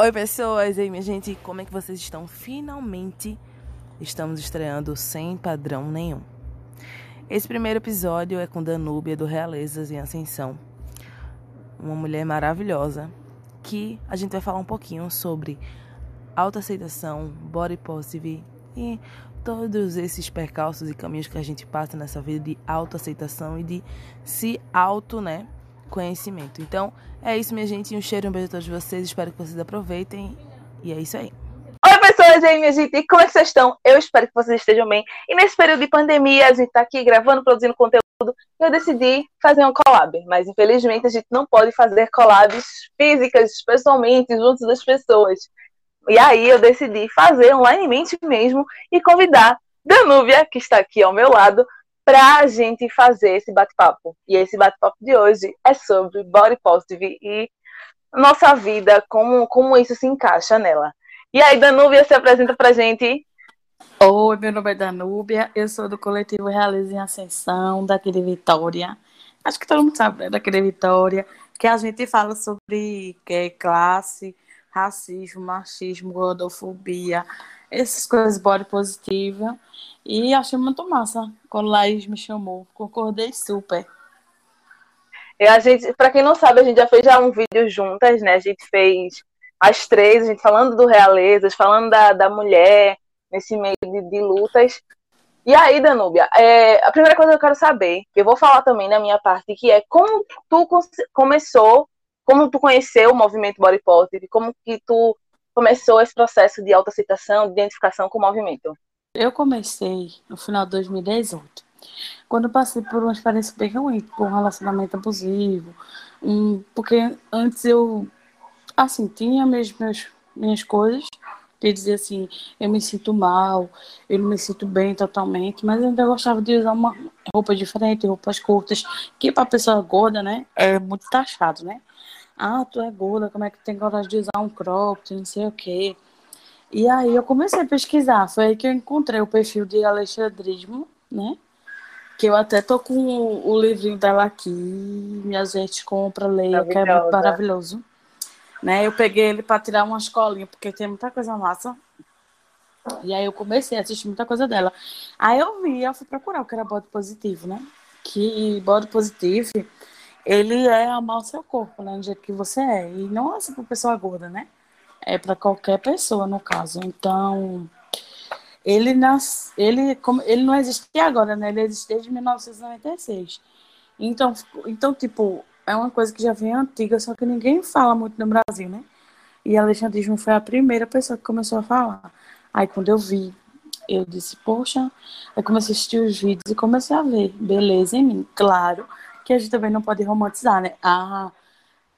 Oi pessoas, aí minha gente, como é que vocês estão? Finalmente estamos estreando sem padrão nenhum. Esse primeiro episódio é com Danúbia do Realezas em Ascensão, uma mulher maravilhosa que a gente vai falar um pouquinho sobre autoaceitação, body positive e todos esses percalços e caminhos que a gente passa nessa vida de autoaceitação e de se auto, né, conhecimento. Então, é isso, minha gente. Um cheiro, um beijo a todos vocês. Espero que vocês aproveitem. E é isso aí. Oi, pessoas, aí, minha gente? Como é que vocês estão? Eu espero que vocês estejam bem. E nesse período de pandemia, a gente tá aqui gravando, produzindo conteúdo. Eu decidi fazer um collab. Mas, infelizmente, a gente não pode fazer collabs físicas, pessoalmente, juntos das pessoas. E aí, eu decidi fazer onlinemente mesmo e convidar Danúbia, que está aqui ao meu lado, para a gente fazer esse bate-papo. E esse bate-papo de hoje é sobre body positive e nossa vida, como, como isso se encaixa nela. E aí, Danúbia, se apresenta para a gente. Oi, meu nome é Danúbia, eu sou do coletivo Realiza em Ascensão, daqui de Vitória. Acho que todo mundo sabe, né, daqui de Vitória, que a gente fala sobre é, classe, racismo, machismo, gordofobia, essas coisas body positiva. E achei muito massa quando Laís me chamou. Concordei super. E a gente, para quem não sabe, a gente já fez já um vídeo juntas, né? A gente fez as três, a gente falando do realezas, falando da, da mulher nesse meio de, de lutas. E aí, Danúbia, é, a primeira coisa que eu quero saber, que eu vou falar também na minha parte, que é como tu começou, como tu conheceu o movimento Body Positive, como que tu começou esse processo de autoaceitação, de identificação com o movimento? Eu comecei no final de 2018, quando passei por uma experiência bem ruim, por um relacionamento abusivo, porque antes eu, assim, tinha mesmo meus, minhas coisas, de dizer assim, eu me sinto mal, eu não me sinto bem totalmente, mas eu ainda gostava de usar uma roupa diferente, roupas curtas, que para pessoa gorda, né, é muito taxado, né? Ah, tu é gorda, como é que tem coragem de usar um cropped, não sei o quê. E aí eu comecei a pesquisar, foi aí que eu encontrei o perfil de Alexandrismo, né? Que eu até tô com o, o livrinho dela aqui, minha gente compra, leia, que é muito maravilhoso. Né? Eu peguei ele para tirar umas colinhas, porque tem muita coisa massa. E aí eu comecei a assistir muita coisa dela. Aí eu vi, eu fui procurar o que era bode positivo, né? Que bode positivo, ele é amar o seu corpo, né? Do jeito que você é. E não é só pra pessoa gorda, né? É para qualquer pessoa, no caso. Então, ele, nas, ele, como, ele não existe agora, né? Ele existe desde 1996. Então, então, tipo, é uma coisa que já vem antiga, só que ninguém fala muito no Brasil, né? E alexandrismo foi a primeira pessoa que começou a falar. Aí, quando eu vi, eu disse, poxa, aí comecei a assistir os vídeos e comecei a ver beleza em mim. Claro que a gente também não pode romantizar, né? Ah,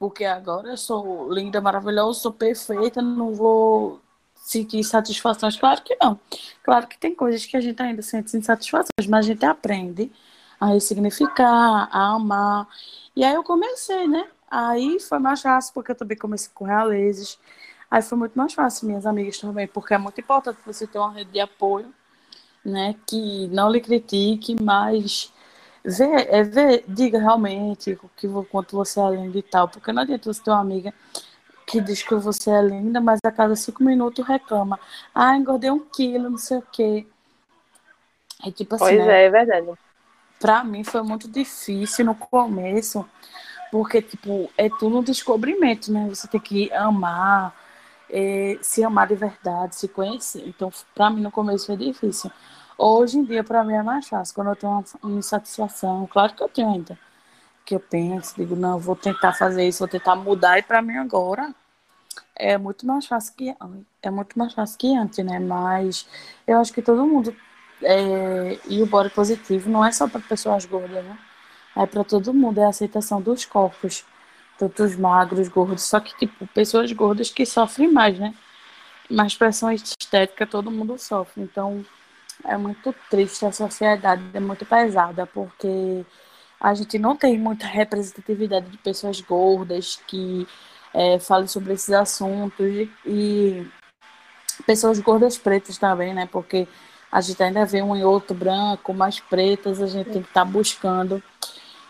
porque agora eu sou linda, maravilhosa, sou perfeita, não vou sentir satisfações. Claro que não. Claro que tem coisas que a gente ainda sente insatisfações, mas a gente aprende a ressignificar, a amar. E aí eu comecei, né? Aí foi mais fácil, porque eu também comecei com realezes. Aí foi muito mais fácil, minhas amigas também, porque é muito importante você ter uma rede de apoio, né? Que não lhe critique, mas vê, é, diga realmente o que, quanto você é linda e tal, porque não adianta você ter uma amiga que diz que você é linda, mas a cada cinco minutos reclama. Ah, engordei um quilo, não sei o quê. É tipo assim. Pois né? é, é verdade. Pra mim foi muito difícil no começo, porque, tipo, é tudo um descobrimento, né? Você tem que amar, é, se amar de verdade, se conhecer. Então, pra mim no começo foi difícil. Hoje em dia, para mim, é mais fácil. Quando eu tenho uma insatisfação, claro que eu tenho ainda. Que eu penso, digo, não, vou tentar fazer isso, vou tentar mudar. E para mim agora é muito mais fácil que é muito mais fácil que antes, né? Mas eu acho que todo mundo é, e o body positivo não é só para pessoas gordas, né? É para todo mundo, é a aceitação dos corpos, tanto os magros, gordos, só que tipo pessoas gordas que sofrem mais, né? Mas pressão estética todo mundo sofre, então é muito triste, a sociedade é muito pesada, porque a gente não tem muita representatividade de pessoas gordas que é, sobre esses assuntos e, pessoas gordas pretas também, né? Porque a gente ainda vê um e outro branco, mais pretas, a gente tem que estar tá buscando.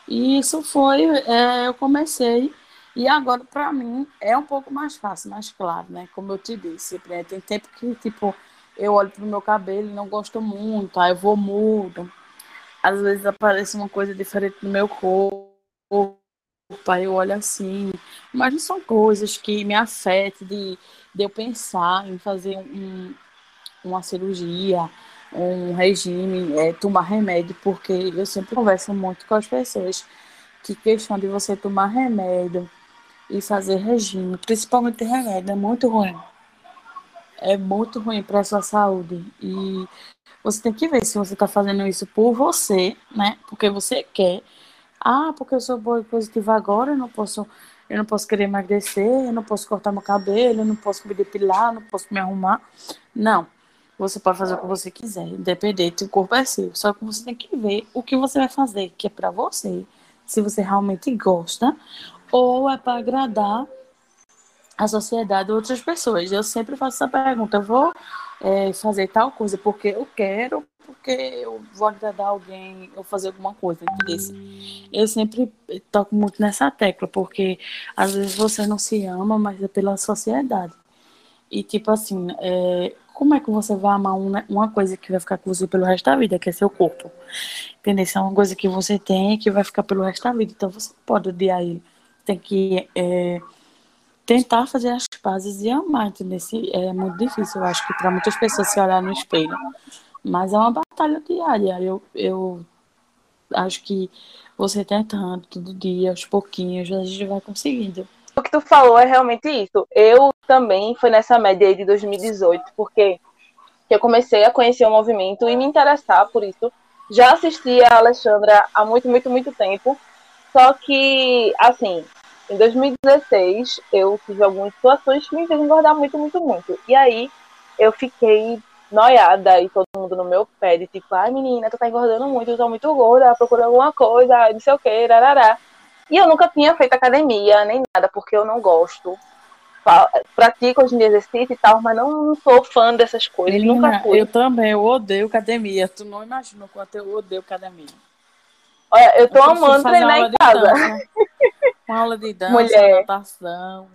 E isso foi, é, eu comecei E agora, para mim, é um pouco mais fácil, mais claro, né? Como eu te disse, tem tempo que, tipo, eu olho pro meu cabelo e não gosto muito, aí eu vou mudo. Às vezes aparece uma coisa diferente no meu corpo, aí eu olho assim. Mas não são coisas que me afetam de, de eu pensar em fazer um, uma cirurgia, um regime, é, tomar remédio, porque eu sempre converso muito com as pessoas que questão de você tomar remédio e fazer regime, principalmente remédio, é muito ruim. É muito ruim para a sua saúde. E você tem que ver se você está fazendo isso por você, né? Porque você quer. Ah, porque eu sou boa e positiva agora, eu não posso, eu não posso querer emagrecer, eu não posso cortar meu cabelo, eu não posso me depilar, não posso me arrumar. Não. Você pode fazer o que você quiser, independente, o corpo é seu. Só que você tem que ver o que você vai fazer, que é para você, se você realmente gosta, ou é para agradar a sociedade ou outras pessoas. Eu sempre faço essa pergunta: eu vou é, fazer tal coisa porque eu quero, porque eu vou agradar alguém ou fazer alguma coisa, entendeu? Eu sempre toco muito nessa tecla, porque às vezes você não se ama, mas é pela sociedade. E tipo assim, é, como é que você vai amar uma, coisa que vai ficar com você pelo resto da vida, que é seu corpo? Entendeu? Isso é uma coisa que você tem que vai ficar pelo resto da vida. Então você pode odiar ele. Tem que é, tentar fazer as pazes e amar, entendeu? É muito difícil, eu acho que para muitas pessoas se olhar no espelho. Mas é uma batalha diária. Eu, eu acho que você tentando todo dia, aos pouquinhos, a gente vai conseguindo o que tu falou é realmente isso. Eu também fui nessa média aí de 2018, porque eu comecei a conhecer o movimento e me interessar por isso. Já assistia a Alexandra há muito, muito, muito tempo. Só que, assim, em 2016 eu tive algumas situações que me fez engordar muito, muito, muito. E aí eu fiquei noiada e todo mundo no meu pé, de tipo, ai menina, tu tá engordando muito, tu tá muito gorda, procura alguma coisa, não sei o que, rarará. E eu nunca tinha feito academia, nem nada, porque eu não gosto. Pratico hoje em dia exercício e tal, mas não sou fã dessas coisas. Menina, nunca fui. Eu também, eu odeio academia. Tu não imagina o quanto eu odeio academia. Olha, eu tô eu amando treinar em casa. Dança, uma aula de dança, Mulher. natação.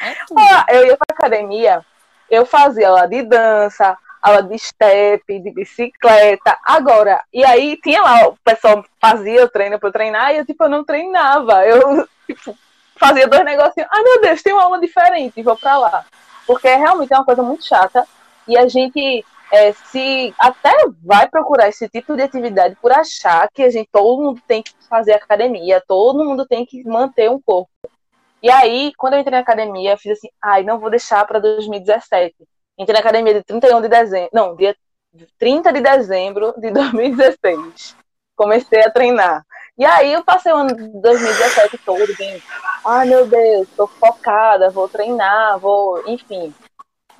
É tudo. eu ia pra academia, eu fazia aula de dança, aula de step, de bicicleta. Agora, e aí tinha lá, o pessoal fazia o treino para treinar e eu, tipo, eu não treinava. Eu, tipo, fazia dois negocinhos. Ai, meu Deus, tem uma aula diferente, vou para lá. Porque realmente é uma coisa muito chata e a gente é, se até vai procurar esse tipo de atividade por achar que a gente todo mundo tem que fazer academia, todo mundo tem que manter um corpo. E aí, quando eu entrei na academia, eu fiz assim, ai, não vou deixar para 2017. Entrei na academia de 31 de dezembro. Não, dia 30 de dezembro de 2016. Comecei a treinar. E aí eu passei o ano de 2017 todo, bem. Ai meu Deus, tô focada, vou treinar, vou, enfim,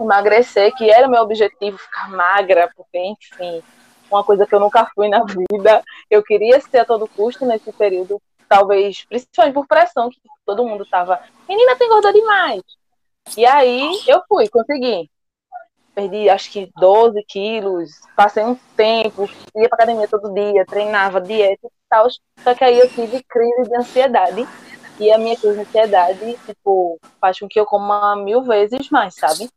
emagrecer, que era o meu objetivo, ficar magra, porque, enfim, uma coisa que eu nunca fui na vida. Eu queria ser a todo custo nesse período, talvez, principalmente por pressão, que todo mundo tava. Menina, tem engordou demais. E aí eu fui, consegui perdi acho que 12 quilos, passei um tempo, ia pra academia todo dia, treinava, dieta e tal, só que aí eu tive crise de ansiedade, e a minha crise de ansiedade, tipo, faz com que eu coma mil vezes mais, sabe?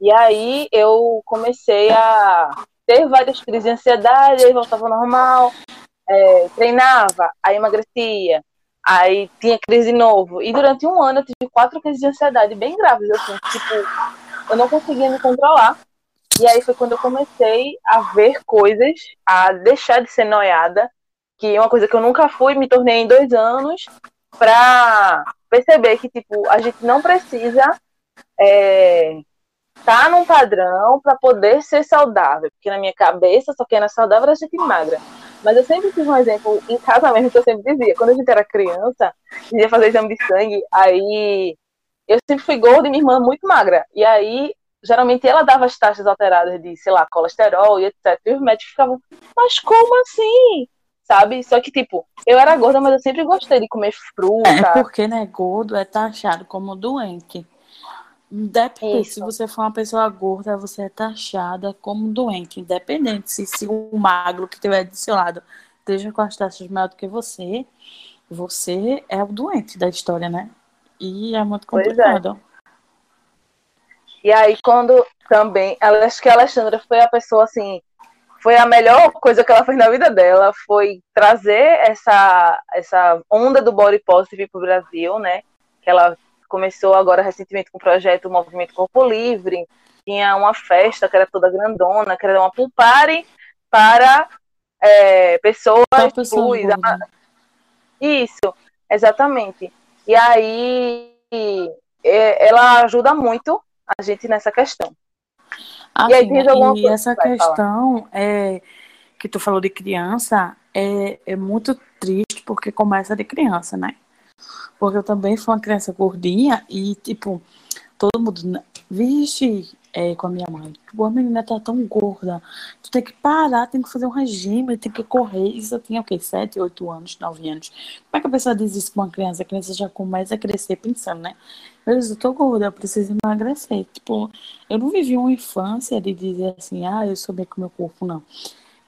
E aí eu comecei a ter várias crises de ansiedade, aí voltava ao normal, é, treinava, aí emagrecia, aí tinha crise de novo. E durante um ano eu tive quatro crises de ansiedade bem graves, assim, tipo, eu não conseguia me controlar. E aí foi quando eu comecei a ver coisas, a deixar de ser noiada, que é uma coisa que eu nunca fui, me tornei em dois anos, pra perceber que, tipo, a gente não precisa é, tá num padrão para poder ser saudável. Porque na minha cabeça, só quem era saudável era gente magra. Mas eu sempre tive um exemplo em casa mesmo que eu sempre dizia. Quando a gente era criança, ia fazer exame de sangue, aí eu sempre fui gorda e minha irmã muito magra. E aí geralmente ela dava as taxas alteradas de, sei lá, colesterol e etc. E os médicos ficavam, mas como assim? Sabe? Só que, tipo, eu era gorda, mas eu sempre gostei de comer fruta. É porque, né, gordo é taxado como doente. Depende, se você for uma pessoa gorda, você é taxada como doente, independente se, se o magro que tiver do seu lado esteja com as taxas maior do que você, você é o doente da história, né? E é muito complicado. É. E aí, quando também, acho que a Alexandra foi a pessoa assim, foi a melhor coisa que ela fez na vida dela, foi trazer essa, essa onda do body positive para o Brasil, né? Que ela começou agora recentemente com o projeto Movimento Corpo Livre, tinha uma festa que era toda grandona, que era uma pool party para é, pessoas pessoa Isso, exatamente. E aí ela ajuda muito a gente nessa questão. Assim, e aí tem alguma e essa que questão é que tu falou de criança é, é muito triste porque começa de criança, né? Porque eu também fui uma criança gordinha e, tipo, todo mundo, vixe, é, com a minha mãe, a menina tá tão gorda, tu tem que parar, tem que fazer um regime, tem que correr. Isso eu tinha o quê? 7, 8 anos, 9 anos. Como é que a pessoa diz isso com uma criança? A criança já começa a crescer pensando, né? Eu, eu tô gorda, eu preciso emagrecer. Tipo, eu não vivi uma infância de dizer assim, ah, eu sou bem com meu corpo, não.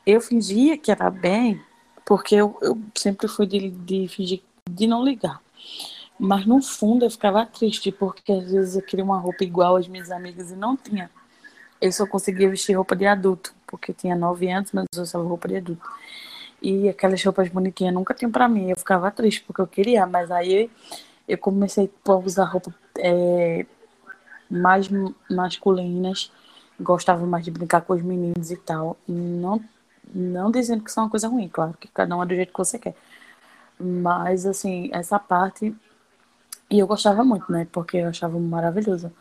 Eu fingia que era bem, porque eu, eu sempre fui de, de fingir de não ligar. Mas no fundo eu ficava triste, porque às vezes eu queria uma roupa igual às minhas amigas e não tinha. Eu só conseguia vestir roupa de adulto, porque eu tinha nove anos, mas eu usava roupa de adulto. E aquelas roupas bonitinhas nunca tinham para mim. Eu ficava triste, porque eu queria, mas aí eu comecei a usar roupa é, mais masculinas, gostava mais de brincar com os meninos e tal. Não, não dizendo que isso é uma coisa ruim, claro, que cada um é do jeito que você quer. Mas, assim, essa parte. E eu gostava muito, né? Porque eu achava maravilhoso.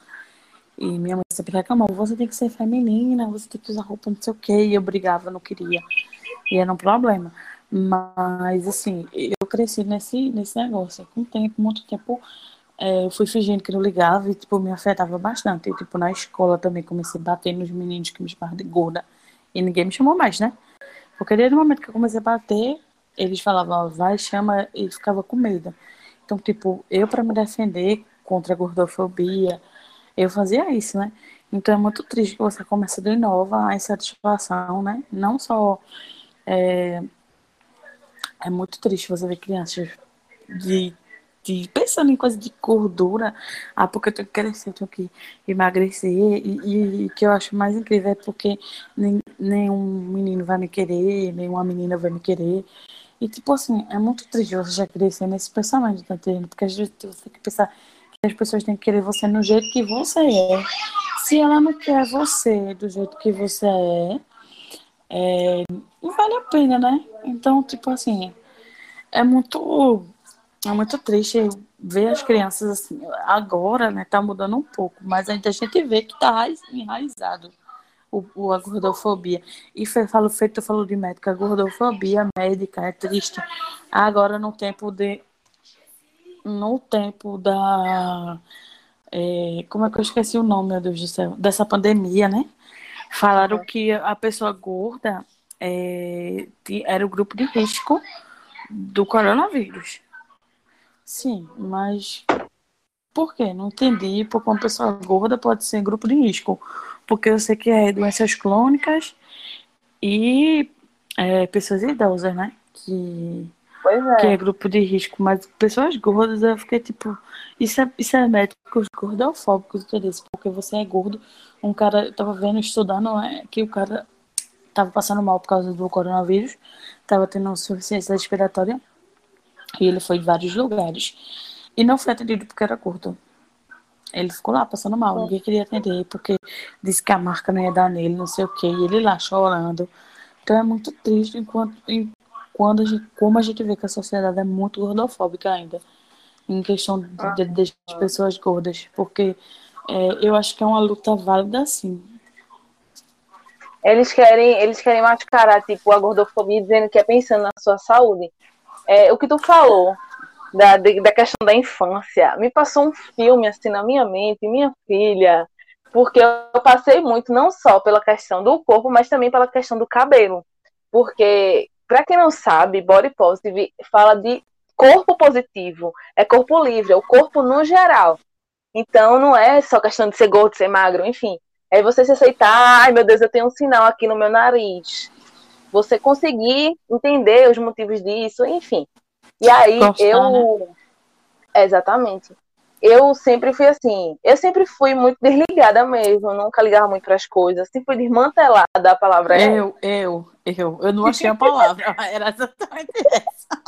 E minha mãe sempre reclamava: você tem que ser feminina, você tem que usar roupa não sei o quê. E eu brigava, não queria. E era um problema. Mas, assim, eu cresci nesse, nesse negócio. Com tempo, muito tempo, é, eu fui fingindo que não ligava e, tipo, me afetava bastante. E, tipo, na escola também comecei a bater nos meninos que me chamavam de gorda. E ninguém me chamou mais, né? Porque desde o momento que eu comecei a bater, eles falavam, vai, chama, e ficava com medo. Então, tipo, eu para me defender contra a gordofobia, eu fazia isso, né? Então é muito triste que você começa de novo a insatisfação, né? Não só. É, é muito triste você ver crianças de, de pensando em coisa de gordura. Ah, porque eu tenho que crescer, eu tenho que emagrecer. E, o que eu acho mais incrível é porque nem, nenhum menino vai me querer, nenhuma menina vai me querer. E, tipo assim, é muito triste você já crescer nesse pensamento, tá entendendo? Porque às vezes você tem que pensar que as pessoas têm que querer você no jeito que você é. Se ela não quer você do jeito que você é, é não vale a pena, né? Então, tipo assim, é muito, é muito triste ver as crianças assim, agora, né, tá mudando um pouco, mas ainda a gente vê que tá enraizado o, o, a gordofobia. E falo, feito, falou de médica, a gordofobia médica é triste. Agora, no tempo de. No tempo da. É, como é que eu esqueci o nome, meu Deus do céu? Dessa pandemia, né? Falaram que a pessoa gorda é, era o grupo de risco do coronavírus. Sim, mas por quê? Não entendi porque uma pessoa gorda pode ser grupo de risco porque eu sei que é doenças crônicas e é, pessoas idosas, né? Que, é. que é grupo de risco, mas pessoas gordas eu fiquei tipo, isso é, isso é médicos gordofóbicos, entendeu? Porque você é gordo. Um cara, eu tava vendo, estudando, é, que o cara tava passando mal por causa do coronavírus, tava tendo insuficiência respiratória, e ele foi em vários lugares. E não foi atendido porque era curto. Ele ficou lá passando mal, ninguém queria atender, porque disse que a marca não ia dar nele, não sei o quê, e ele lá chorando. Então é muito triste enquanto, em, quando a gente, como a gente vê que a sociedade é muito gordofóbica ainda, em questão de, de, das pessoas gordas, porque é, eu acho que é uma luta válida sim. Eles querem, eles querem mascarar tipo a gordofobia dizendo que é pensando na sua saúde. É, o que tu falou da, da questão da infância. Me passou um filme assim na minha mente, minha filha, porque eu passei muito não só pela questão do corpo, mas também pela questão do cabelo. Porque, para quem não sabe, body positive fala de corpo positivo, é corpo livre, é o corpo no geral. Então não é só questão de ser gordo, ser magro, enfim. É você se aceitar, ai meu Deus, eu tenho um sinal aqui no meu nariz. Você conseguir entender os motivos disso, enfim. E aí Gostar, eu. Né? Exatamente. Eu sempre fui assim, eu sempre fui muito desligada mesmo, nunca ligava muito para as coisas, sempre fui desmantelada, a palavra é. Eu, eu, eu, eu não achei a palavra, era exatamente essa.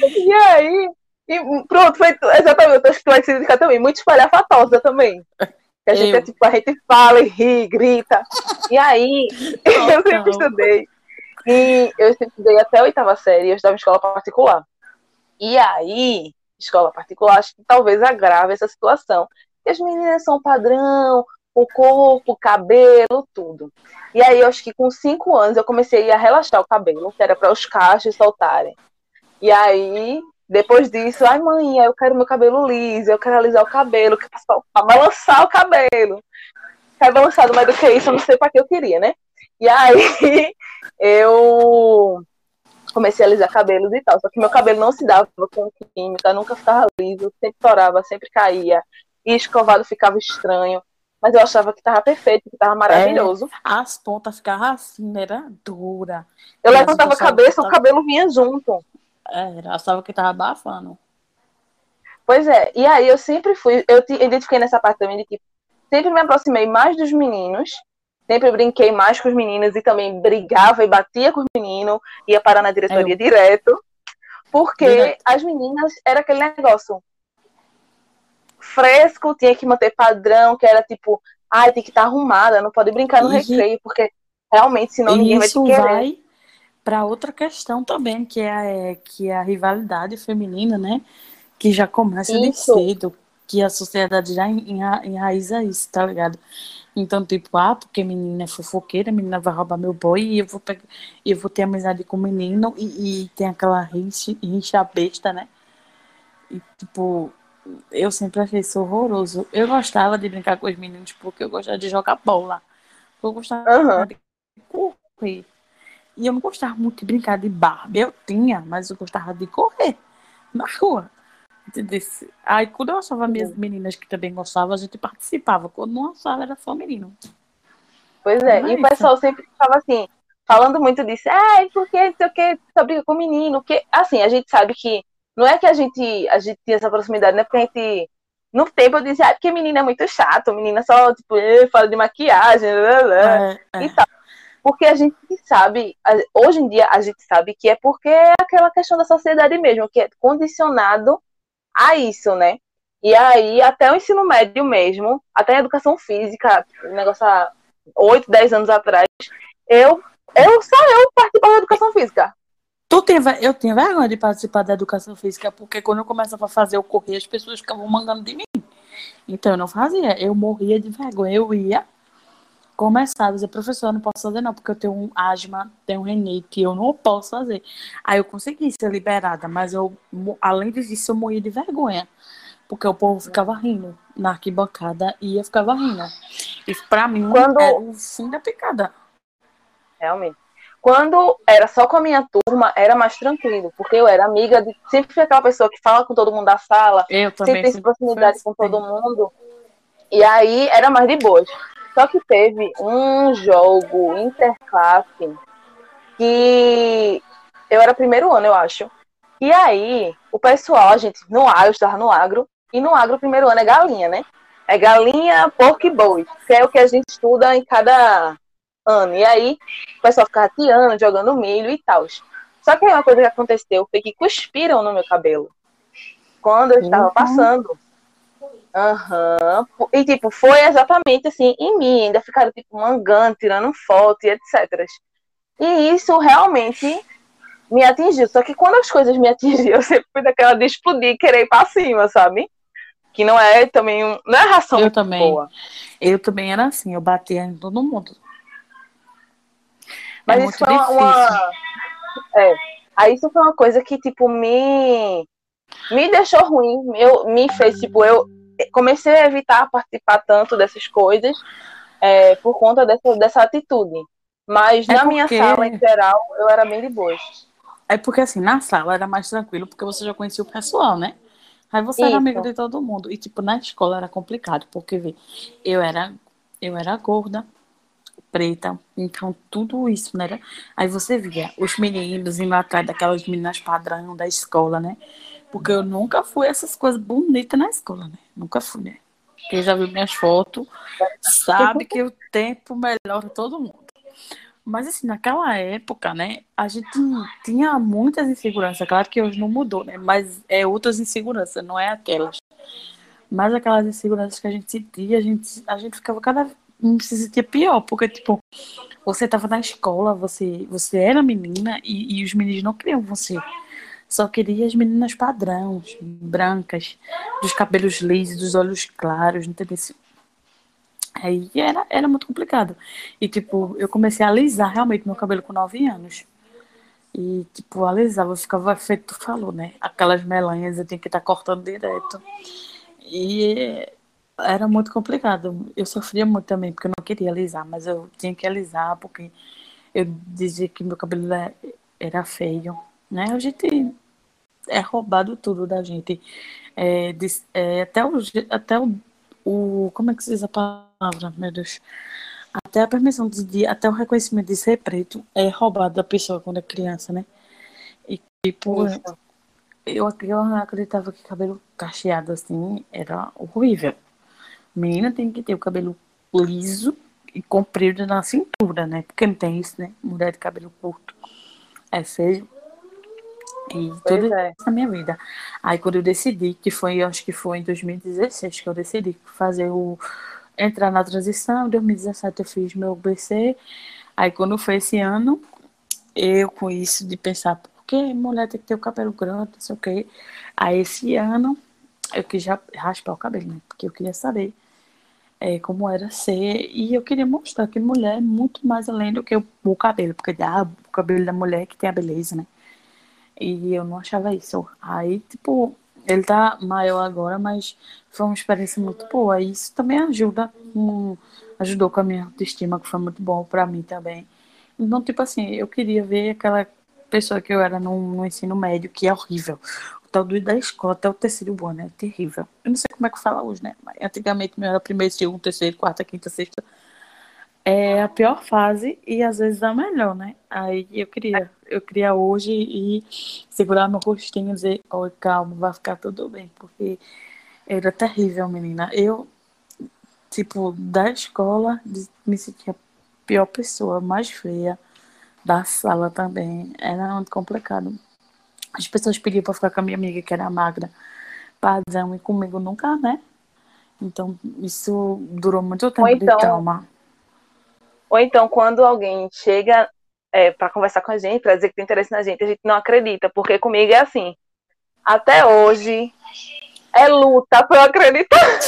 e aí, e pronto, foi exatamente, acho que vai significar também, muito espalhafatosa também. Que a gente é tipo, a gente fala e ri, grita. E aí, eu sempre estudei. E eu estudei até a oitava série, eu estava em escola particular. E aí, escola particular, acho que talvez agrave essa situação. E as meninas são padrão, o corpo, o cabelo, tudo. E aí, eu acho que com cinco anos eu comecei a relaxar o cabelo, que era para os cachos soltarem. E aí, depois disso, ai mãe, eu quero meu cabelo liso, eu quero alisar o cabelo, quero balançar o cabelo. Quero balançado mais do que isso, eu não sei para que eu queria, né? E aí eu comecei a alisar cabelos e tal. Só que meu cabelo não se dava com química, nunca ficava liso, sempre torava, sempre caía. E escovado ficava estranho. Mas eu achava que tava perfeito, que tava maravilhoso. É, as pontas ficavam assim, era dura. Eu levantava a cabeça, o cabelo vinha junto. É, achava que tava abafando. Pois é, e aí eu sempre fui, eu te identifiquei nessa parte também de que sempre me aproximei mais dos meninos, sempre brinquei mais com os meninos e também brigava e batia com os meninos, ia parar na diretoria eu... direto, porque direto. as meninas era aquele negócio fresco, tinha que manter padrão, que era tipo, ai, tem que estar tá arrumada, não pode brincar no e... recreio, porque realmente senão e ninguém vai te querer. Vai para outra questão também, que é, a, que é a rivalidade feminina, né? Que já começa isso. de cedo, que a sociedade já enra, enraiza isso, tá ligado? Então, tipo, ah, porque menina é fofoqueira, menina vai roubar meu boy e eu vou, pegar, eu vou ter amizade com o menino e, e tem aquela rixa, rixa besta, né? E, tipo, eu sempre achei isso horroroso. Eu gostava de brincar com os meninos porque eu gostava de jogar bola. Eu gostava uhum. de correr. E eu não gostava muito de brincar de Barbie. Eu tinha, mas eu gostava de correr na rua. Entendeu? Aí quando eu achava minhas meninas que também gostavam, a gente participava. Quando não achava, era só menino. Pois é, e o pessoal sempre ficava assim, falando muito disso, ah, porque sei o que, só briga com menino, porque assim, a gente sabe que não é que a gente, a gente tinha essa proximidade, né? Porque a gente, no tempo eu dizia, ah, porque menina é muito chato, menina só, tipo, fala de maquiagem, blá, blá, é, é. e tal. Porque a gente sabe, hoje em dia a gente sabe que é porque é aquela questão da sociedade mesmo, que é condicionado a isso, né? E aí, até o ensino médio mesmo, até a educação física, negócio há 8, 10 anos atrás, eu, eu só eu participava da educação física. Tu tem, eu tinha vergonha de participar da educação física, porque quando eu começava a fazer o correr, as pessoas ficavam mandando de mim. Então eu não fazia, eu morria de vergonha. Eu ia, começar a dizer, professor, eu não posso fazer não, porque eu tenho um asma, tenho um renite, eu não posso fazer. Aí eu consegui ser liberada, mas eu, além disso, eu morri de vergonha, porque o povo ficava rindo na arquibancada e eu ficava rindo. E pra mim Quando... era o fim da picada. Realmente. Quando era só com a minha turma, era mais tranquilo, porque eu era amiga de. Sempre fui aquela pessoa que fala com todo mundo da sala, eu também sempre tem proximidade com todo mundo. E aí era mais de boas. Só que teve um jogo interclasse que eu era primeiro ano, eu acho. E aí, o pessoal, a gente, no agro, eu estava no agro, e no agro, o primeiro ano é galinha, né? É galinha, porco e boi, que é o que a gente estuda em cada ano. E aí, o pessoal ficava tiando, jogando milho e tal. Só que aí uma coisa que aconteceu foi que cuspiram no meu cabelo. Quando eu estava uhum. passando. Aham. Uhum. E, tipo, foi exatamente assim, em mim. Ainda ficaram, tipo, mangando, tirando foto e etc. E isso realmente me atingiu. Só que quando as coisas me atingiam, eu sempre fui daquela de explodir, querer ir pra cima, sabe? Que não é também. Um, não é ração eu também. boa. Eu também era assim, eu batia em todo mundo. Mas é isso foi uma, uma. É. Aí isso foi uma coisa que, tipo, me. Me deixou ruim. Eu, me fez, tipo, eu comecei a evitar participar tanto dessas coisas é, por conta dessa, dessa atitude. Mas é na porque... minha sala, em geral, eu era bem de boas. É porque, assim, na sala era mais tranquilo, porque você já conhecia o pessoal, né? Aí você Isso. era amigo de todo mundo. E, tipo, na escola era complicado, porque, vê, eu era, eu era gorda, preta, então tudo isso, né? Aí você via os meninos indo atrás daquelas meninas padrão da escola, né? Porque eu nunca fui essas coisas bonitas na escola, né? Nunca fui, né? Quem já viu minhas fotos sabe que o tempo melhora todo mundo. Mas assim, naquela época, né, a gente tinha muitas inseguranças. Claro que hoje não mudou, né? Mas é outras inseguranças, não é aquelas. Mas aquelas inseguranças que a gente sentia, a gente, a gente ficava cada vez se sentia pior, porque tipo, você estava na escola, você, você era menina e, e os meninos não queriam você. Só queria as meninas padrões, brancas, dos cabelos lisos, dos olhos claros, entendeu? Aí era, era muito complicado. E, tipo, eu comecei a alisar realmente meu cabelo com 9 anos. E, tipo, alisava, ficava feito, tu falou, né? Aquelas melanhas eu tinha que estar tá cortando direto. E era muito complicado. Eu sofria muito também, porque eu não queria alisar, mas eu tinha que alisar, porque eu dizia que meu cabelo era feio, né? A gente é roubado tudo da gente. É, é, até o, até o, o. Como é que se diz a palavra? meu Deus. Até a permissão de, até o reconhecimento de ser preto é roubado da pessoa quando é criança, né? E tipo, eu, eu acreditava que cabelo cacheado assim era horrível. Menina tem que ter o cabelo liso e comprido na cintura, né? Porque não tem isso, né? Mulher de cabelo curto. É feio. E tudo é. isso na minha vida. Aí quando eu decidi, que foi, eu acho que foi em 2016 que eu decidi fazer o entrar na transição. Em 2017 eu fiz meu BC. Aí quando foi esse ano, eu com isso de pensar, por que mulher tem que ter o cabelo grande, não sei o quê. Aí esse ano eu quis já raspar o cabelo, né? Porque eu queria saber é, como era ser. E eu queria mostrar que mulher é muito mais além do que o, o cabelo, porque ah, o cabelo da mulher que tem a beleza, né? E eu não achava isso. Aí, tipo, ele tá maior agora, mas foi uma experiência muito boa. E isso também ajuda, um, ajudou com a minha autoestima, que foi muito bom para mim também. Então, tipo assim, eu queria ver aquela pessoa que eu era no, no ensino médio, que é horrível. O tal do da escola, até o terceiro bom, né? Terrível. Eu não sei como é que fala hoje, né? Mas antigamente meu era primeiro, segundo, terceiro, quarta, quinta, sexta. É a pior fase e às vezes a melhor, né? Aí eu queria, eu queria hoje ir segurar meu rostinho e dizer, oi, calma, vai ficar tudo bem, porque era terrível, menina. Eu, tipo, da escola, me sentia a pior pessoa, mais feia. Da sala também. Era muito complicado. As pessoas pediam pra ficar com a minha amiga, que era magra, padrão, e comigo nunca, né? Então, isso durou muito tempo então, de trauma. Ou então, quando alguém chega é, para conversar com a gente, para dizer que tem interesse na gente, a gente não acredita, porque comigo é assim. Até hoje, é luta pra eu acreditar.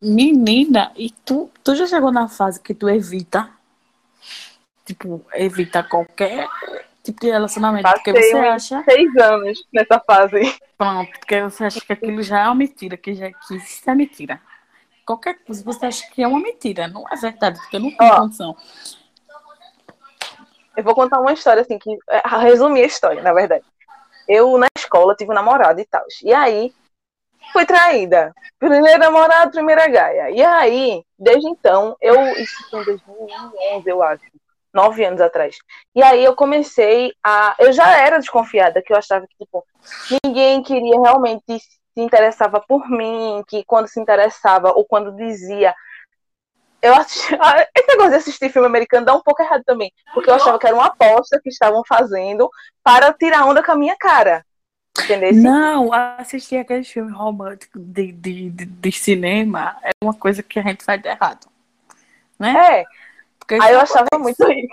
Menina, e tu, tu já chegou na fase que tu evita? Tipo, evita qualquer tipo de relacionamento. Passei porque você acha. Seis anos nessa fase. Pronto, porque você acha que aquilo já é uma mentira, que, já, que isso é mentira. Qualquer coisa você acha que é uma mentira, não é verdade, porque eu não tenho condição. Eu vou contar uma história assim, que é, resumir a história, na verdade eu na escola tive um namorado e tal. E aí fui traída. Primeiro namorado, primeira gaia. E aí, desde então, eu. Isso foi em 2011, eu acho. Nove anos atrás. E aí eu comecei a. Eu já era desconfiada, que eu achava que, tipo, ninguém queria realmente se interessava por mim, que quando se interessava ou quando dizia eu ah, esse negócio de assistir filme americano dá um pouco errado também, porque eu achava que era uma aposta que estavam fazendo para tirar onda com a minha cara. Entendeu? Não, assistir aquele filme romântico de, de, de, de, cinema é uma coisa que a gente faz de errado. Né? É. Porque Aí eu achava muito isso.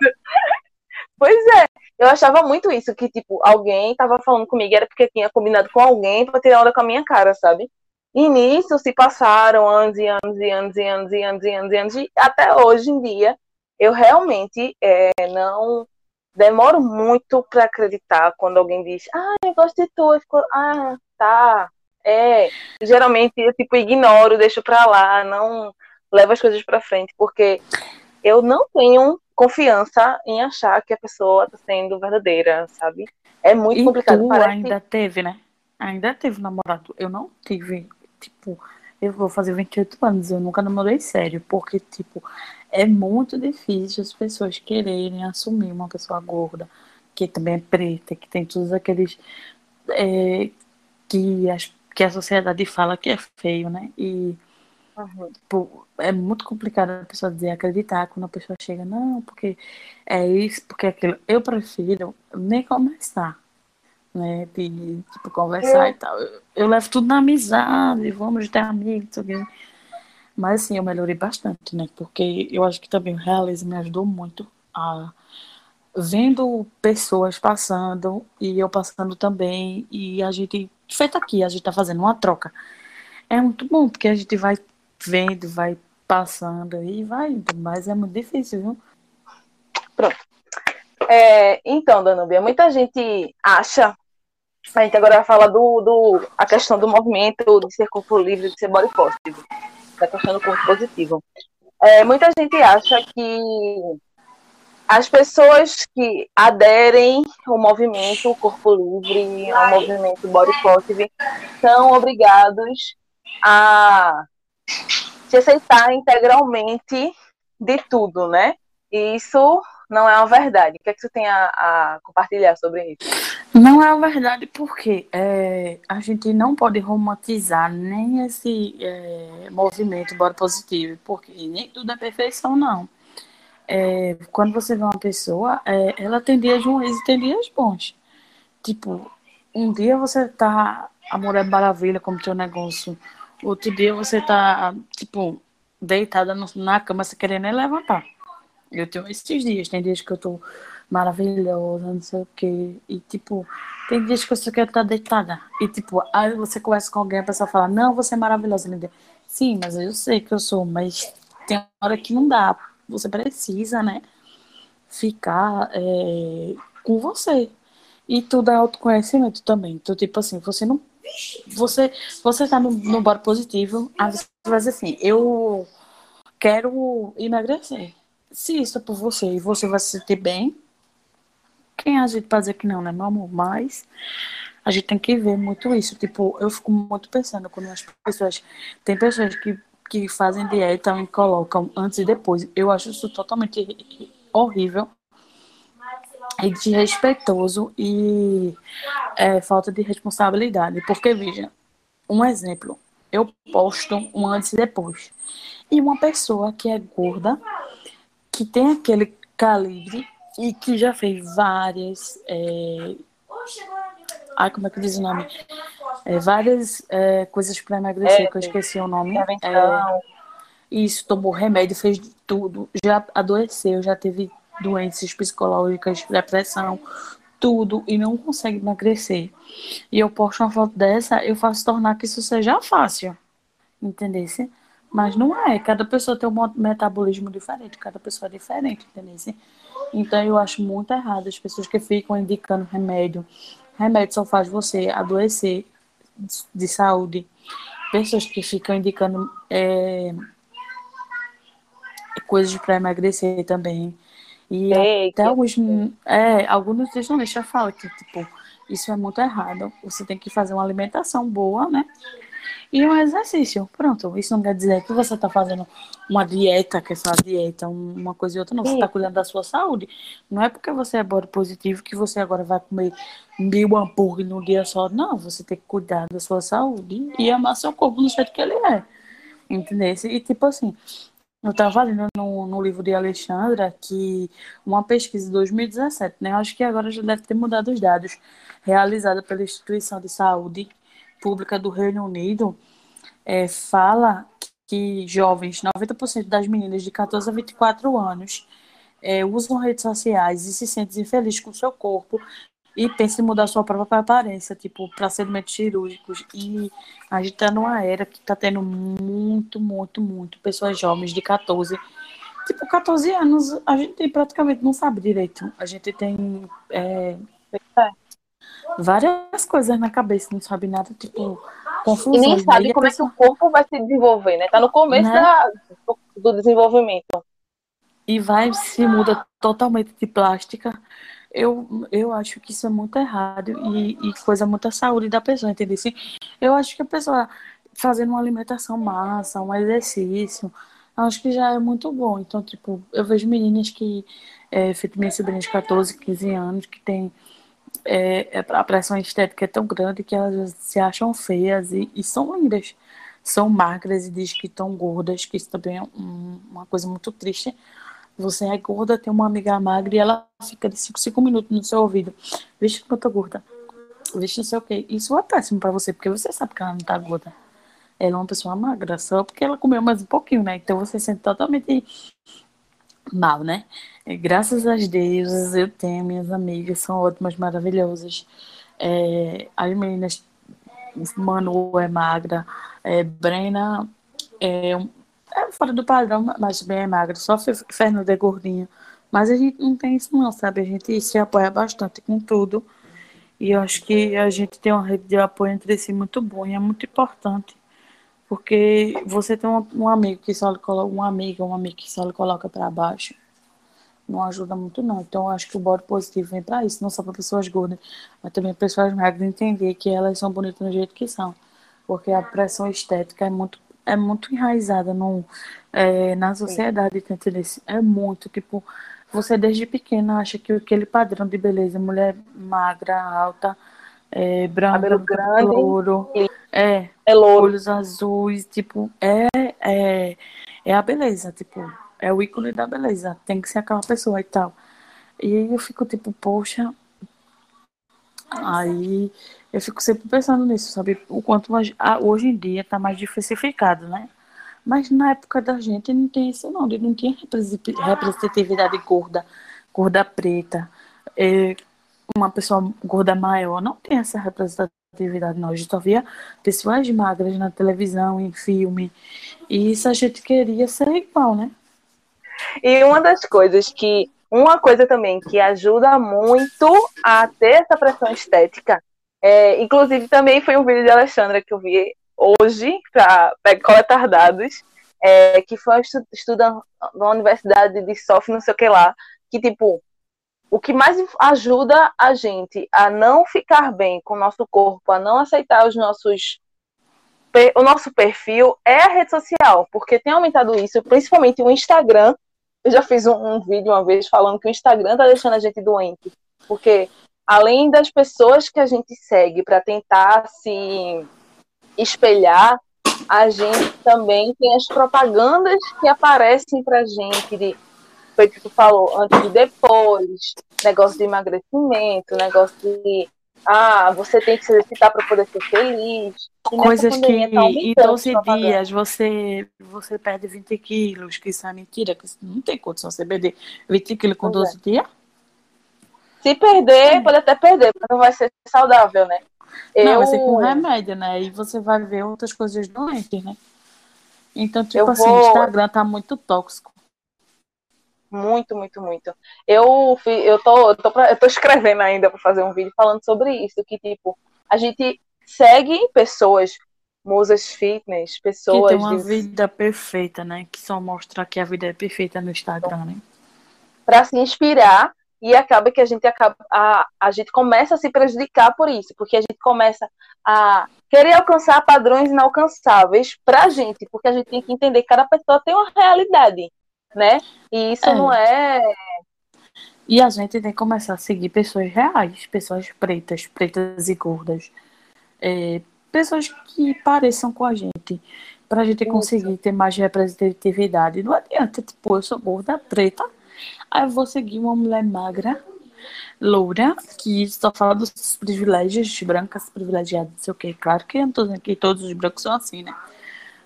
Pois é, eu achava muito isso, que tipo, alguém tava falando comigo, era porque tinha combinado com alguém para tirar onda com a minha cara, sabe? E nisso se passaram anos e anos e anos e anos e anos e anos e anos, e até hoje em dia eu realmente é, não demoro muito para acreditar quando alguém diz, ah, eu gosto de tu, fico, ah, tá, é. Geralmente eu tipo ignoro, deixo para lá, não levo as coisas para frente, porque eu não tenho confiança em achar que a pessoa está sendo verdadeira, sabe? É muito e complicado. Tu Parece... ainda teve, né? Ainda teve namorado. Eu não tive tipo, Eu vou fazer 28 anos, eu nunca namorei sério, porque, tipo, é muito difícil as pessoas quererem assumir uma pessoa gorda, que também é preta, que tem todos aqueles. É, que, as, que a sociedade fala que é feio, né? E uhum. tipo, é muito complicado a pessoa dizer acreditar quando a pessoa chega, não, porque é isso, porque é aquilo. Eu prefiro nem começar, né? De tipo, conversar é. e tal. Eu, eu, levo tudo na amizade, vamos ter amigos, alguém. Mas assim, eu melhorei bastante, né? Porque eu acho que também o realismo me ajudou muito a vendo pessoas passando e eu passando também e a gente feito aqui a gente tá fazendo uma troca é muito bom porque a gente vai vendo vai passando e vai indo mas é muito difícil viu? Pronto. É, então Danubia muita gente acha a gente agora vai falar do, do a questão do movimento de ser corpo livre de ser body positive da questão do corpo positivo. É, muita gente acha que as pessoas que aderem ao movimento Corpo Livre, ao movimento Body Positive, são obrigados a se aceitar integralmente de tudo, né? E isso não é uma verdade. O que é que você tem a, a compartilhar sobre isso? Não é uma verdade porque é, a gente não pode romantizar nem esse é, movimento body positivo, porque nem tudo é perfeição, não é, quando você vê uma pessoa, é, ela tem dias ruins e tem dias bons. Tipo, um dia você tá a mulher maravilha como teu negócio, outro dia você tá, tipo, deitada na cama querer nem levantar. Eu tenho esses dias, tem dias que eu tô maravilhosa, não sei o quê. E, tipo, tem dias que você quer estar deitada. E, tipo, aí você conversa com alguém, a pessoa fala, não, você é maravilhosa, Linda. Sim, mas eu sei que eu sou, mas tem hora que não dá você precisa, né, ficar é, com você. E tudo é autoconhecimento também. Então, tipo assim, você não. Você, você tá no, no bora positivo, aí você vai dizer assim, eu quero emagrecer. Se isso é por você e você vai se sentir bem, quem a gente pode dizer que não, né, meu amor? Mas a gente tem que ver muito isso. Tipo, eu fico muito pensando quando as pessoas. Tem pessoas que que fazem dieta e colocam antes e depois. Eu acho isso totalmente horrível e desrespeitoso e é, falta de responsabilidade. Porque, veja, um exemplo, eu posto um antes e depois. E uma pessoa que é gorda, que tem aquele calibre e que já fez várias. É... Ai, como é que diz o nome? É, várias é, coisas para emagrecer, é, que eu esqueci o nome. É, isso, tomou remédio, fez tudo. Já adoeceu, já teve doenças psicológicas, depressão, tudo, e não consegue emagrecer. E eu posto uma foto dessa, eu faço tornar que isso seja fácil. Entendesse? Mas não é. Cada pessoa tem um metabolismo diferente, cada pessoa é diferente, entendesse? Então eu acho muito errado as pessoas que ficam indicando remédio. Remédio só faz você adoecer de saúde, pessoas que ficam indicando é, coisas para emagrecer também. E até alguns, é, alguns nutricionistas falam que, tipo, isso é muito errado. Você tem que fazer uma alimentação boa, né? E um exercício. Pronto. Isso não quer dizer que você está fazendo uma dieta, que essa dieta, uma coisa e outra, não. Você está cuidando da sua saúde. Não é porque você é body positivo que você agora vai comer mil hambúrguer num dia só. Não, você tem que cuidar da sua saúde e amar seu corpo do jeito que ele é. Entendeu? E tipo assim, eu estava lendo no, no, livro de Alexandra que uma pesquisa de 2017, né? Acho que agora já deve ter mudado os dados, realizada pela Instituição de Saúde Pública do Reino Unido é, fala que jovens, 90% das meninas de 14 a 24 anos, é, usam redes sociais e se sentem infelizes com o seu corpo e pensam em mudar sua própria aparência, tipo, procedimentos cirúrgicos. E a gente está numa era que está tendo muito, muito, muito pessoas jovens de 14. Tipo, 14 anos, a gente praticamente não sabe direito. A gente tem. É, várias coisas na cabeça, não sabe nada, tipo, confusão. E nem sabe como pessoa... é que o corpo vai se desenvolver, né? Tá no começo né? da, do desenvolvimento. E vai, se muda totalmente de plástica. Eu, eu acho que isso é muito errado e, e coisa muita saúde da pessoa, entendeu? Eu acho que a pessoa fazendo uma alimentação massa, um exercício, acho que já é muito bom. Então, tipo, eu vejo meninas que, é, feito minha sobrinha de 14, 15 anos, que tem é, é, a pressão estética é tão grande que elas se acham feias e, e são lindas. São magras e diz que estão gordas, que isso também é um, uma coisa muito triste. Você é gorda, tem uma amiga magra e ela fica de 5, 5 minutos no seu ouvido. Vixe, que eu tô gorda. Vixe, não sei o quê. Isso é péssimo pra você, porque você sabe que ela não tá gorda. Ela é uma pessoa magra, só porque ela comeu mais um pouquinho, né? Então você sente totalmente mal, né? E, graças às deuses, eu tenho minhas amigas, são ótimas, maravilhosas. É, as meninas, Manu é magra, é, Brena é, é, fora do padrão, mas bem é magra, só Fernanda é gordinha. Mas a gente não tem isso não, sabe? A gente se apoia bastante com tudo. E eu acho que a gente tem uma rede de apoio entre si muito boa e é muito importante. Porque você tem um, um amigo que só lhe coloca, um amigo, um amigo que só lhe coloca para baixo, não ajuda muito não. Então eu acho que o body positivo vem para isso, não só para pessoas gordas, mas também para pessoas magras entender que elas são bonitas do jeito que são. Porque a pressão estética é muito é muito enraizada no, é, na sociedade, tá entendendo? É muito, tipo, você desde pequena acha que aquele padrão de beleza, mulher magra, alta, é, branca, grande, louro, é, é louro. olhos azuis, tipo, é, é, é a beleza, tipo, é o ícone da beleza, tem que ser aquela pessoa e tal. E eu fico tipo, poxa, aí eu fico sempre pensando nisso, sabe? O quanto hoje em dia tá mais diversificado, né? Mas na época da gente não tem isso não, não tinha representatividade gorda, gorda preta, é, uma pessoa gorda maior, não tem essa representatividade não. A gente só via pessoas magras na televisão, em filme, e isso a gente queria ser igual, né? E uma das coisas que, uma coisa também que ajuda muito a ter essa pressão estética, é, inclusive também foi um vídeo de Alexandra que eu vi hoje para coletar dados, é, que foi um estudante na Universidade de Sof, não sei o que lá, que tipo, o que mais ajuda a gente a não ficar bem com o nosso corpo, a não aceitar os nossos o nosso perfil é a rede social, porque tem aumentado isso, principalmente o Instagram. Eu já fiz um, um vídeo uma vez falando que o Instagram tá deixando a gente doente, porque além das pessoas que a gente segue para tentar se espelhar, a gente também tem as propagandas que aparecem para gente de foi que tu falou antes e depois, negócio de emagrecimento, negócio de ah, você tem que se exercitar para poder ser feliz. Coisas que tá em 12 dias você, você perde 20 quilos, que isso é mentira, que não tem condição você perder 20 quilos com pois 12 é. dias. Se perder, pode até perder, mas não vai ser saudável, né? Não, eu... vai ser com remédio, né? E você vai ver outras coisas doentes, né? Então, tipo eu assim, vou... o Instagram tá muito tóxico. Muito, muito, muito. Eu, eu, tô, eu, tô, pra, eu tô escrevendo ainda para fazer um vídeo falando sobre isso, que, tipo, a gente segue pessoas, musas fitness, pessoas... Que tem uma de... vida perfeita, né? Que só mostra que a vida é perfeita no Instagram, né? Para se inspirar e acaba que a gente acaba a, a gente começa a se prejudicar por isso, porque a gente começa a querer alcançar padrões inalcançáveis pra gente, porque a gente tem que entender que cada pessoa tem uma realidade né? E isso é. não é. E a gente tem que começar a seguir pessoas reais, pessoas pretas, pretas e gordas. É, pessoas que pareçam com a gente. Pra gente conseguir ter mais representatividade. Não adianta, tipo, eu sou gorda, preta. Aí eu vou seguir uma mulher magra, loura, que só fala dos privilégios brancas, privilegiadas, não sei o quê. Claro que eu não tô dizendo que todos os brancos são assim, né?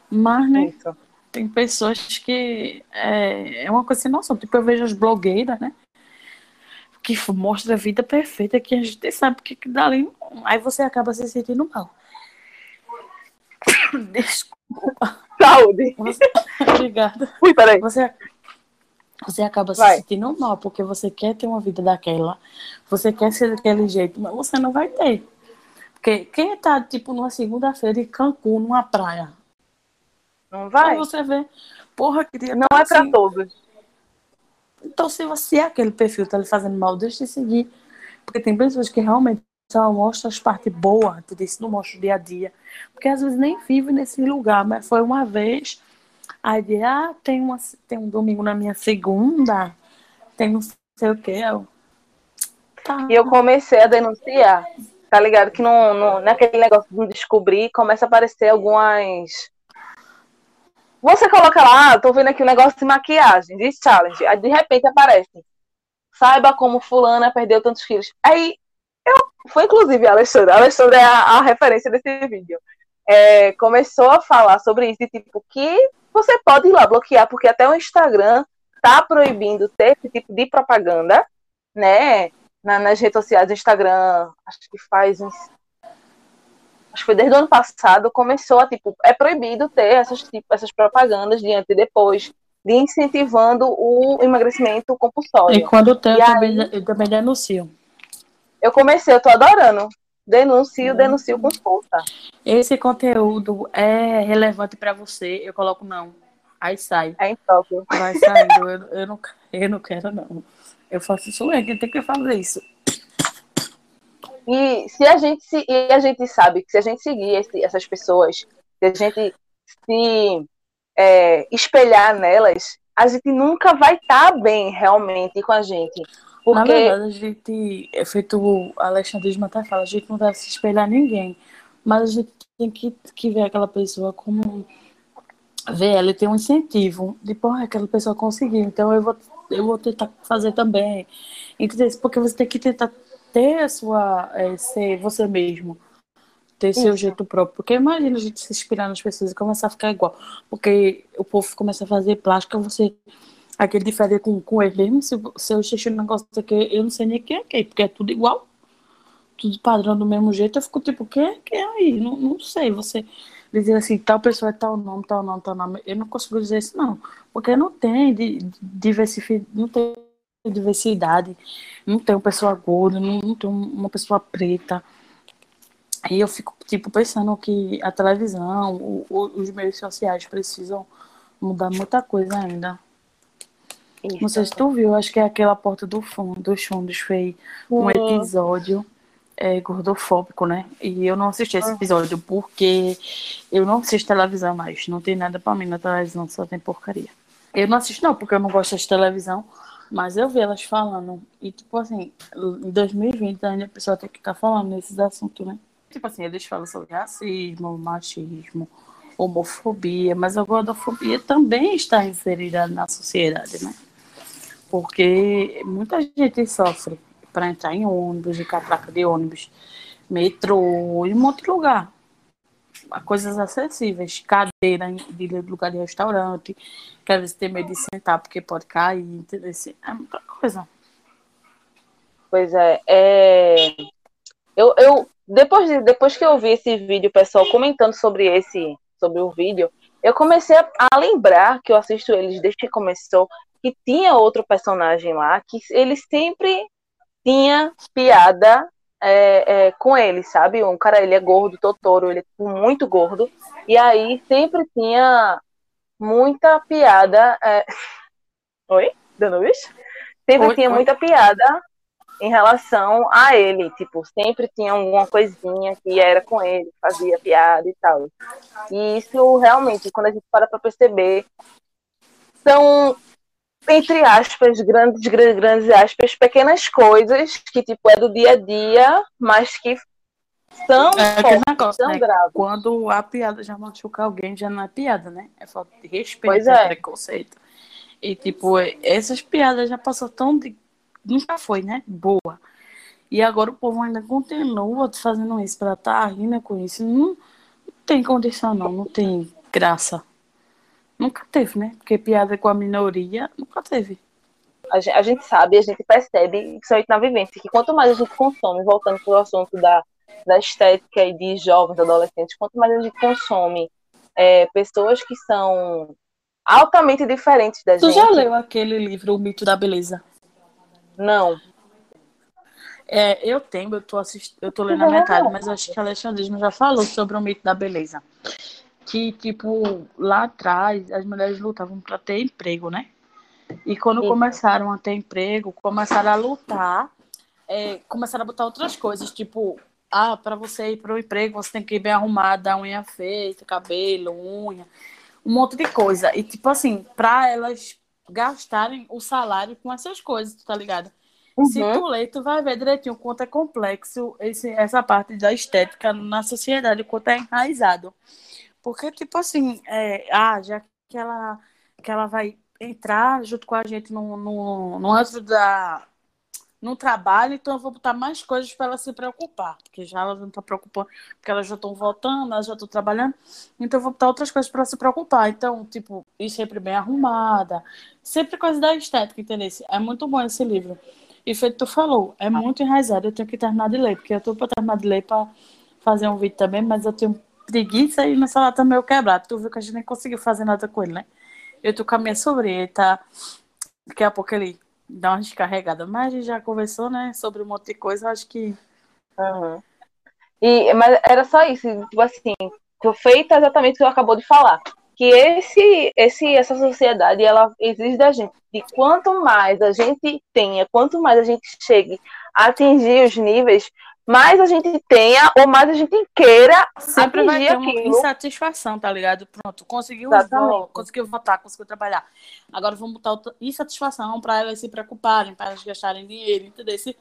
Mas, né? Isso tem pessoas que é, é uma coisa sem noção. Tipo, eu vejo as blogueiras, né? Que mostra a vida perfeita que a gente sabe que, que dali. Aí você acaba se sentindo mal. Desculpa. Saúde. Você... Obrigada. Ui, peraí. Você, você acaba se vai. sentindo mal, porque você quer ter uma vida daquela, você quer ser daquele jeito, mas você não vai ter. Porque quem tá, tipo, numa segunda-feira em Cancún, numa praia, não vai? Você vê, porra, queria. Não é para assim. todos. Então, se você é aquele perfil tá lhe fazendo mal, deixe de seguir. Porque tem pessoas que realmente só mostra as partes boas, tu disse, não mostra o dia a dia. Porque às vezes nem vive nesse lugar, mas foi uma vez, aí de, ah, tem, uma, tem um domingo na minha segunda, tem não sei o que. Eu, tá. E eu comecei a denunciar, tá ligado? Que não, não, naquele negócio de descobrir, começa a aparecer algumas. Você coloca lá, ah, tô vendo aqui um negócio de maquiagem, de challenge, aí de repente aparece. Saiba como fulana perdeu tantos quilos. Aí eu, foi inclusive a Alexandra, a Alexandra é a, a referência desse vídeo. É, começou a falar sobre isso, tipo, que você pode ir lá bloquear, porque até o Instagram tá proibindo ter esse tipo de propaganda, né? Na, nas redes sociais, o Instagram, acho que faz uns. Acho que foi desde o ano passado, começou a, tipo, é proibido ter essas, tipo, essas propagandas de antes e depois, de incentivando o emagrecimento compulsório. E quando tem, eu, também, eu também denuncio. Eu comecei, eu tô adorando. Denuncio, denuncio com força. Esse conteúdo é relevante para você? Eu coloco não. Aí sai. É impróprio. Vai saindo. eu, eu, não, eu não quero, não. Eu faço isso mesmo, tem que fazer isso. E se a gente se, e a gente sabe que se a gente seguir esse, essas pessoas, se a gente se é, espelhar nelas, a gente nunca vai estar tá bem realmente com a gente. Porque... Na verdade, a gente, é feito o Alexandre de Mata fala, a gente não deve se espelhar ninguém, mas a gente tem que, que ver aquela pessoa como ver ela tem um incentivo de, porra, aquela pessoa conseguiu, então eu vou, eu vou tentar fazer também. Entendeu? Porque você tem que tentar ter a sua, é, ser você mesmo, ter Isso. seu jeito próprio. Porque imagina a gente se inspirar nas pessoas e começar a ficar igual. Porque o povo começa a fazer plástica, você aquele difere com, com ele mesmo. Se, se eu assistir um negócio daqui, eu não sei nem quem é quem, porque é tudo igual. Tudo padrão do mesmo jeito. Eu fico tipo, quem é quem é aí? Não, não sei. Você dizer assim, tal pessoa é tal nome, tal nome, tal nome. Eu não consigo dizer isso, não. Porque não tem diversidade, não tem diversidade, não tem uma pessoa gorda, não, tem uma pessoa preta. E eu fico, tipo, pensando que a televisão, o, o, os meios sociais precisam mudar muita coisa ainda. Isso. Não sei se tu viu, acho que é aquela porta do fundo, dos fundos fez um episódio é, gordofóbico, né? E eu não assisti esse episódio porque eu não assisto televisão mais. Não tem nada pra mim na televisão, só tem porcaria. Eu não assisto não, porque eu não gosto de televisão, mas eu vi elas falando. E tipo assim, em 2020 ainda a pessoa tem que estar falando nesses assuntos, né? Tipo assim, eles falam sobre racismo, machismo, homofobia, mas a gordofobia também está inserida na sociedade, né? porque muita gente sofre para entrar em ônibus, de catraca de ônibus, metrô e um lugar. Coisas acessíveis, cadeira de lugar de restaurante, que às vezes tem medo de sentar porque pode cair, entendeu? É muita coisa. Pois é, é... Eu, eu depois, de, depois que eu vi esse vídeo, pessoal comentando sobre esse, sobre o vídeo, eu comecei a, a, lembrar que eu assisto eles desde que começou, que tinha outro personagem lá que ele sempre tinha piada é, é, com ele, sabe? Um cara, ele é gordo, Totoro, ele é muito gordo, e aí sempre tinha muita piada. É... Oi? Dando bicho? Sempre oi, tinha oi. muita piada em relação a ele, tipo, sempre tinha alguma coisinha que era com ele, fazia piada e tal. E isso realmente, quando a gente para para perceber, são entre aspas, grandes, grandes aspas, pequenas coisas que, tipo, é do dia a dia, mas que são é fortes, negócio, são né? graves. Quando a piada já machuca alguém, já não é piada, né? É falta de respeito, pois é. preconceito. E, tipo, essas piadas já passou tão de... Nunca foi, né? Boa. E agora o povo ainda continua fazendo isso pra estar tá rindo com isso. Não, não tem condição, não. Não tem graça. Nunca teve, né? Porque piada com a minoria nunca teve. A gente, a gente sabe, a gente percebe, principalmente na vivência, que quanto mais a gente consome, voltando para o assunto da, da estética e de jovens, adolescentes, quanto mais a gente consome é, pessoas que são altamente diferentes da tu gente. Tu já leu aquele livro, O Mito da Beleza? Não. É, eu tenho, eu tô, assist... eu tô lendo a metade, mas acho que a Alexandrismo já falou sobre o mito da beleza que, tipo, lá atrás as mulheres lutavam para ter emprego, né? E quando Sim. começaram a ter emprego, começaram a lutar é, começaram a botar outras coisas, tipo, ah, para você ir para o emprego, você tem que ir bem arrumada, unha feita, cabelo, unha, um monte de coisa. E, tipo assim, para elas gastarem o salário com essas coisas, tá ligado? Uhum. Se tu ler, tu vai ver direitinho o quanto é complexo esse, essa parte da estética na sociedade, o quanto é enraizado. Porque, tipo assim, é, ah, já que ela, que ela vai entrar junto com a gente no, no, no antro da, no trabalho, então eu vou botar mais coisas para ela se preocupar, porque já ela não está preocupando, porque elas já estão voltando, elas já estão trabalhando, então eu vou botar outras coisas para se preocupar. Então, tipo, ir sempre bem arrumada, sempre coisa da estética, entendeu? É muito bom esse livro. E feito tu falou, é muito enraizado, eu tenho que terminar de ler, porque eu estou para terminar de ler para fazer um vídeo também, mas eu tenho preguiça e meu celular tá meio quebrado. Tu viu que a gente nem conseguiu fazer nada com ele, né? Eu tô com a minha sobrinha, tá? Daqui a pouco ele dar uma descarregada. Mas a gente já conversou, né, sobre um monte de coisa, acho que. Uhum. E, mas era só isso, tipo assim, feita exatamente o que eu acabou de falar. Que esse, esse, essa sociedade, ela exige da gente. E quanto mais a gente tenha, quanto mais a gente chegue a atingir os níveis, mais a gente tenha ou mais a gente queira sempre vai ter uma aquilo. insatisfação, tá ligado? Pronto, conseguiu conseguiu votar, conseguiu trabalhar. Agora vamos botar outra insatisfação para elas se preocuparem, para elas gastarem dinheiro, entendeu? Esse,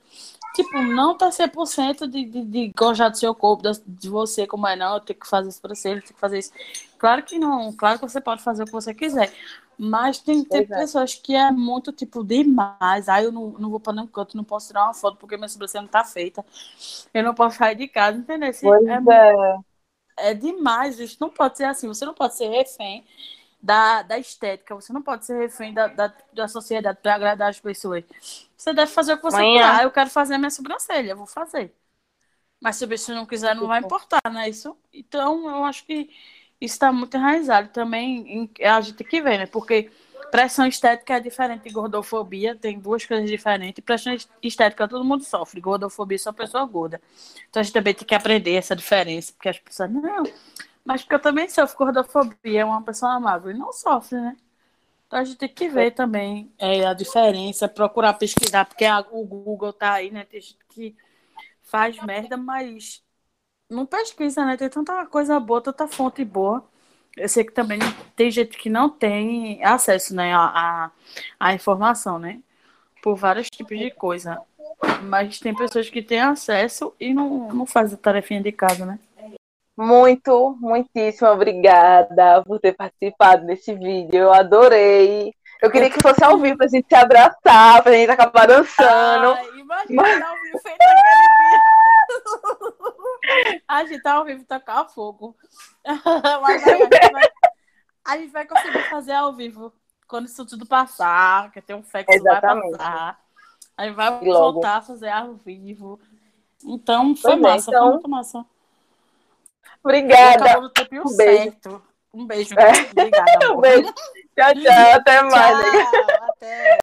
tipo, não tá 100% de, de, de gostar do seu corpo, de você, como é, não, eu tenho que fazer isso para você, eu tenho que fazer isso. Claro que não, claro que você pode fazer o que você quiser, mas tem, tem é. pessoas que é muito, tipo, demais. Aí eu não, não vou para nenhum canto, não posso tirar uma foto porque minha sobrancelha não tá feita. Eu não posso sair de casa, entendeu? Pois é, é. é demais, isso não pode ser assim. Você não pode ser refém da, da estética, você não pode ser refém da, da, da sociedade para agradar as pessoas. Você deve fazer o que você quer. Ah, eu quero fazer a minha sobrancelha, eu vou fazer. Mas se o bicho não quiser, não vai importar, né? Isso, então, eu acho que está muito enraizado também. Em, a gente tem que ver, né? Porque pressão estética é diferente de gordofobia, tem duas coisas diferentes. Pressão estética todo mundo sofre, gordofobia só pessoa gorda. Então a gente também tem que aprender essa diferença, porque as pessoas, não, mas porque eu também sofro gordofobia, é uma pessoa amável e não sofre, né? Então a gente tem que ver também é, a diferença, procurar pesquisar, porque a, o Google tá aí, né? Tem gente que faz merda, mas não pesquisa, né? Tem tanta coisa boa, tanta fonte boa. Eu sei que também tem gente que não tem acesso, né, à, à informação, né? Por vários tipos de coisa. Mas tem pessoas que têm acesso e não, não fazem a tarefinha de casa, né? Muito, muitíssimo obrigada por ter participado desse vídeo. Eu adorei. Eu queria que fosse ao vivo pra gente se abraçar, pra gente acabar dançando. Ai, imagina Mas... ao vivo feito aquele dia. A gente tá ao vivo tocar fogo. Mas a gente, vai, a gente vai conseguir fazer ao vivo quando isso tudo passar, que tem um fé que isso vai passar. Aí vai voltar a fazer ao vivo. Então, foi pois massa, é, então... foi muito massa. Obrigada. Um beijo. Um beijo. É. Obrigada. um beijo. Tchau, tchau. Até mais. Tchau, até.